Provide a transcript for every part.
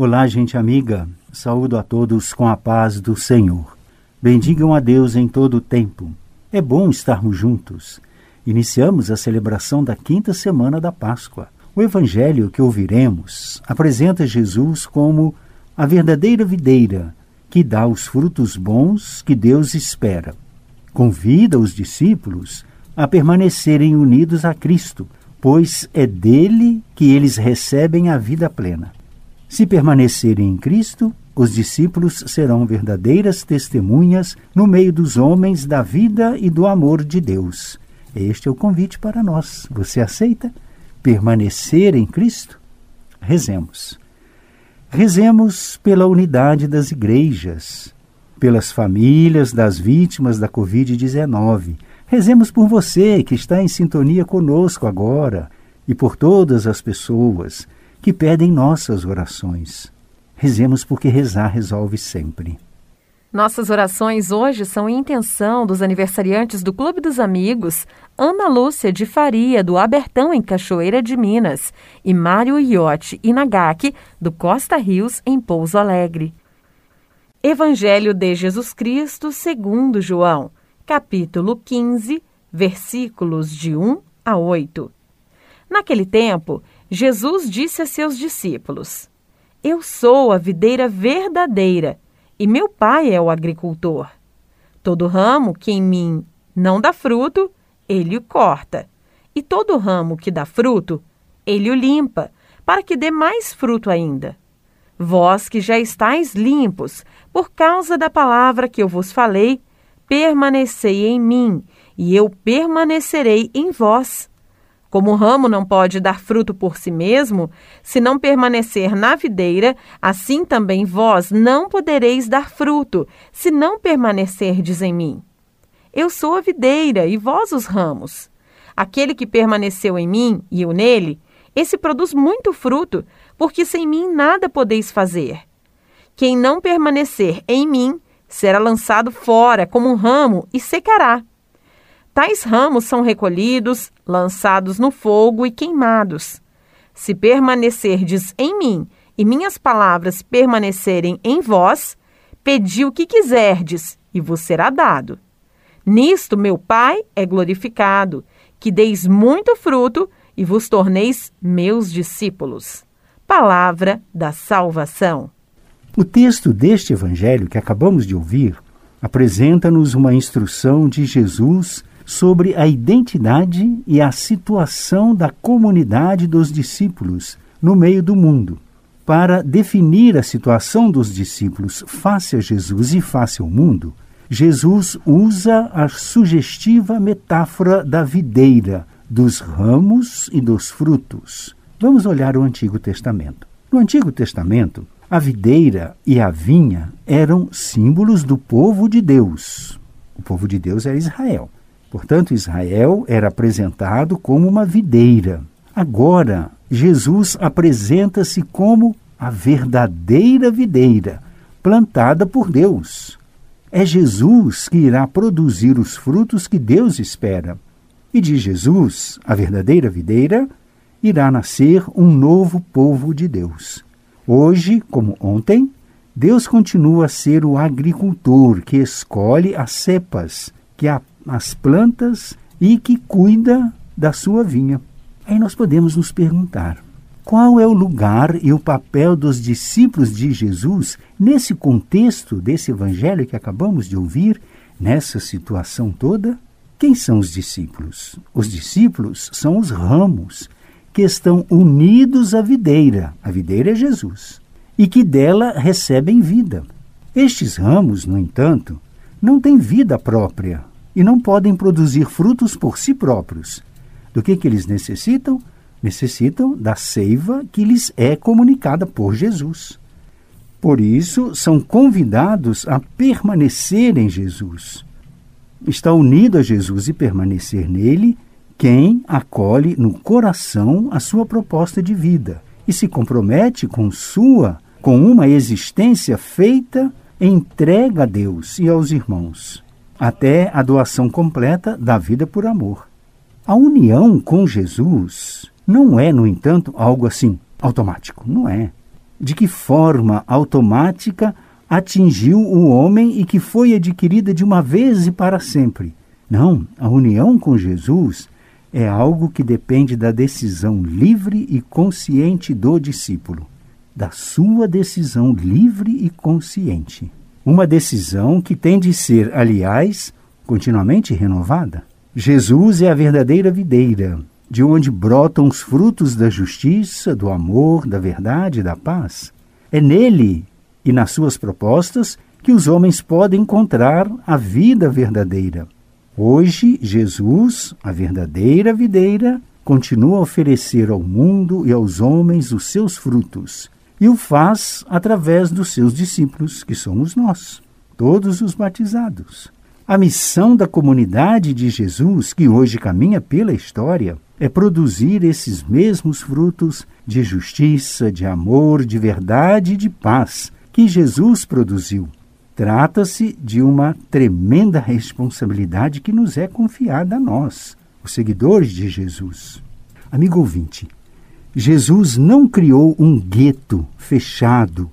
Olá, gente amiga. Saúdo a todos com a paz do Senhor. Bendigam a Deus em todo o tempo. É bom estarmos juntos. Iniciamos a celebração da quinta semana da Páscoa. O evangelho que ouviremos apresenta Jesus como a verdadeira videira que dá os frutos bons que Deus espera. Convida os discípulos a permanecerem unidos a Cristo, pois é dele que eles recebem a vida plena. Se permanecerem em Cristo, os discípulos serão verdadeiras testemunhas no meio dos homens da vida e do amor de Deus. Este é o convite para nós. Você aceita permanecer em Cristo? Rezemos. Rezemos pela unidade das igrejas, pelas famílias das vítimas da Covid-19. Rezemos por você que está em sintonia conosco agora e por todas as pessoas que pedem nossas orações. Rezemos porque rezar resolve sempre. Nossas orações hoje são em intenção dos aniversariantes do Clube dos Amigos, Ana Lúcia de Faria, do Abertão, em Cachoeira de Minas, e Mário Iotti Inagaki, do Costa Rios, em Pouso Alegre. Evangelho de Jesus Cristo segundo João, capítulo 15, versículos de 1 a 8. Naquele tempo, Jesus disse a seus discípulos: Eu sou a videira verdadeira e meu pai é o agricultor. Todo ramo que em mim não dá fruto, ele o corta, e todo ramo que dá fruto, ele o limpa, para que dê mais fruto ainda. Vós que já estáis limpos, por causa da palavra que eu vos falei, permanecei em mim, e eu permanecerei em vós. Como o ramo não pode dar fruto por si mesmo, se não permanecer na videira, assim também vós não podereis dar fruto, se não permanecerdes em mim. Eu sou a videira e vós os ramos. Aquele que permaneceu em mim e eu nele, esse produz muito fruto, porque sem mim nada podeis fazer. Quem não permanecer em mim será lançado fora como um ramo e secará. Tais ramos são recolhidos, lançados no fogo e queimados. Se permanecerdes em mim e minhas palavras permanecerem em vós, pedi o que quiserdes e vos será dado. Nisto meu Pai é glorificado, que deis muito fruto e vos torneis meus discípulos. Palavra da salvação. O texto deste evangelho que acabamos de ouvir apresenta-nos uma instrução de Jesus sobre a identidade e a situação da comunidade dos discípulos no meio do mundo. Para definir a situação dos discípulos face a Jesus e face ao mundo, Jesus usa a sugestiva metáfora da videira, dos ramos e dos frutos. Vamos olhar o Antigo Testamento. No Antigo Testamento, a videira e a vinha eram símbolos do povo de Deus. O povo de Deus era Israel. Portanto, Israel era apresentado como uma videira. Agora, Jesus apresenta-se como a verdadeira videira, plantada por Deus. É Jesus que irá produzir os frutos que Deus espera. E de Jesus, a verdadeira videira, irá nascer um novo povo de Deus. Hoje, como ontem, Deus continua a ser o agricultor que escolhe as cepas, que a as plantas e que cuida da sua vinha. Aí nós podemos nos perguntar: qual é o lugar e o papel dos discípulos de Jesus nesse contexto desse evangelho que acabamos de ouvir, nessa situação toda? Quem são os discípulos? Os discípulos são os ramos que estão unidos à videira. A videira é Jesus. E que dela recebem vida. Estes ramos, no entanto, não têm vida própria, e não podem produzir frutos por si próprios. Do que, que eles necessitam? Necessitam da seiva que lhes é comunicada por Jesus. Por isso, são convidados a permanecer em Jesus. Está unido a Jesus e permanecer nele quem acolhe no coração a sua proposta de vida e se compromete com sua, com uma existência feita entrega a Deus e aos irmãos até a doação completa da vida por amor. A união com Jesus não é, no entanto, algo assim automático. Não é. de que forma automática atingiu o homem e que foi adquirida de uma vez e para sempre. Não, a união com Jesus é algo que depende da decisão livre e consciente do discípulo, da sua decisão livre e consciente. Uma decisão que tem de ser, aliás, continuamente renovada. Jesus é a verdadeira videira, de onde brotam os frutos da justiça, do amor, da verdade e da paz. É nele e nas suas propostas que os homens podem encontrar a vida verdadeira. Hoje, Jesus, a verdadeira videira, continua a oferecer ao mundo e aos homens os seus frutos, e o faz através dos seus discípulos, que somos nós, todos os batizados. A missão da comunidade de Jesus, que hoje caminha pela história, é produzir esses mesmos frutos de justiça, de amor, de verdade e de paz que Jesus produziu Trata-se de uma tremenda responsabilidade que nos é confiada a nós, os seguidores de Jesus. Amigo ouvinte, Jesus não criou um gueto fechado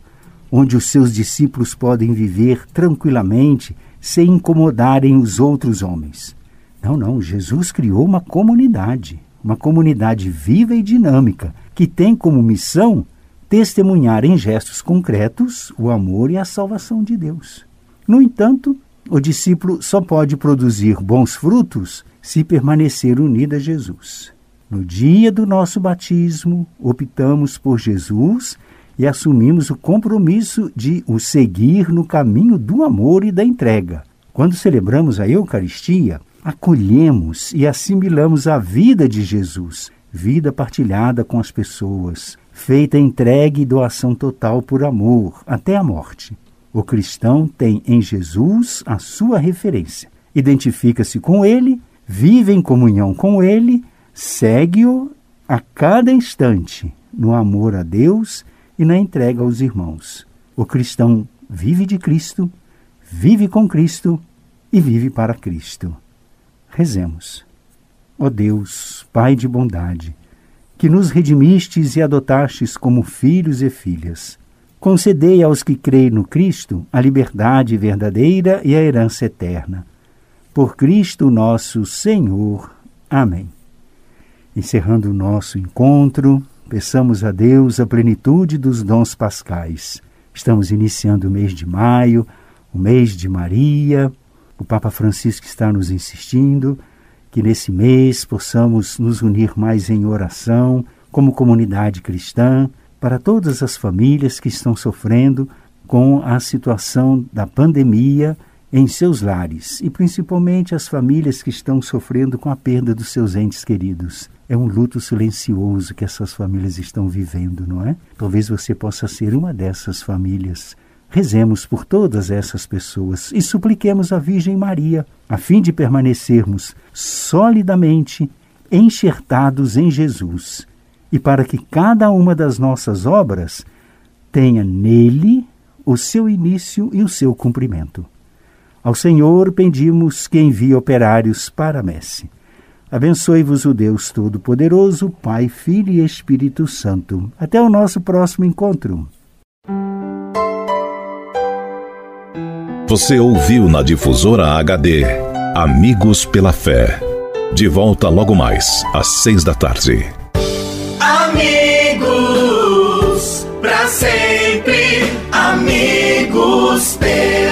onde os seus discípulos podem viver tranquilamente sem incomodarem os outros homens. Não, não, Jesus criou uma comunidade, uma comunidade viva e dinâmica, que tem como missão testemunhar em gestos concretos o amor e a salvação de Deus. No entanto, o discípulo só pode produzir bons frutos se permanecer unido a Jesus. No dia do nosso batismo, optamos por Jesus e assumimos o compromisso de o seguir no caminho do amor e da entrega. Quando celebramos a Eucaristia, acolhemos e assimilamos a vida de Jesus, vida partilhada com as pessoas, feita entregue e doação total por amor, até a morte. O cristão tem em Jesus a sua referência, identifica-se com ele, vive em comunhão com ele, segue-o a cada instante no amor a Deus e na entrega aos irmãos. O cristão vive de Cristo, vive com Cristo e vive para Cristo. Rezemos. Ó Deus, Pai de bondade, que nos redimistes e adotastes como filhos e filhas. Concedei aos que creem no Cristo a liberdade verdadeira e a herança eterna. Por Cristo nosso Senhor. Amém. Encerrando o nosso encontro, peçamos a Deus a plenitude dos dons pascais. Estamos iniciando o mês de maio, o mês de Maria. O Papa Francisco está nos insistindo que nesse mês possamos nos unir mais em oração, como comunidade cristã, para todas as famílias que estão sofrendo com a situação da pandemia em seus lares e principalmente as famílias que estão sofrendo com a perda dos seus entes queridos. É um luto silencioso que essas famílias estão vivendo, não é? Talvez você possa ser uma dessas famílias. Rezemos por todas essas pessoas e supliquemos a Virgem Maria, a fim de permanecermos solidamente enxertados em Jesus e para que cada uma das nossas obras tenha nele o seu início e o seu cumprimento. Ao Senhor pedimos que envie operários para a messe. Abençoe-vos o Deus Todo-Poderoso, Pai, Filho e Espírito Santo. Até o nosso próximo encontro. Você ouviu na difusora HD Amigos pela Fé. De volta logo mais, às seis da tarde. Amigos, para sempre, amigos pela